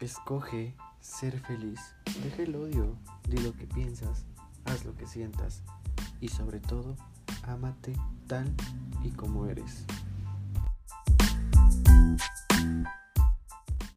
Escoge ser feliz. Deja el odio. Di lo que piensas. Haz lo que sientas. Y sobre todo, ámate tal y como eres.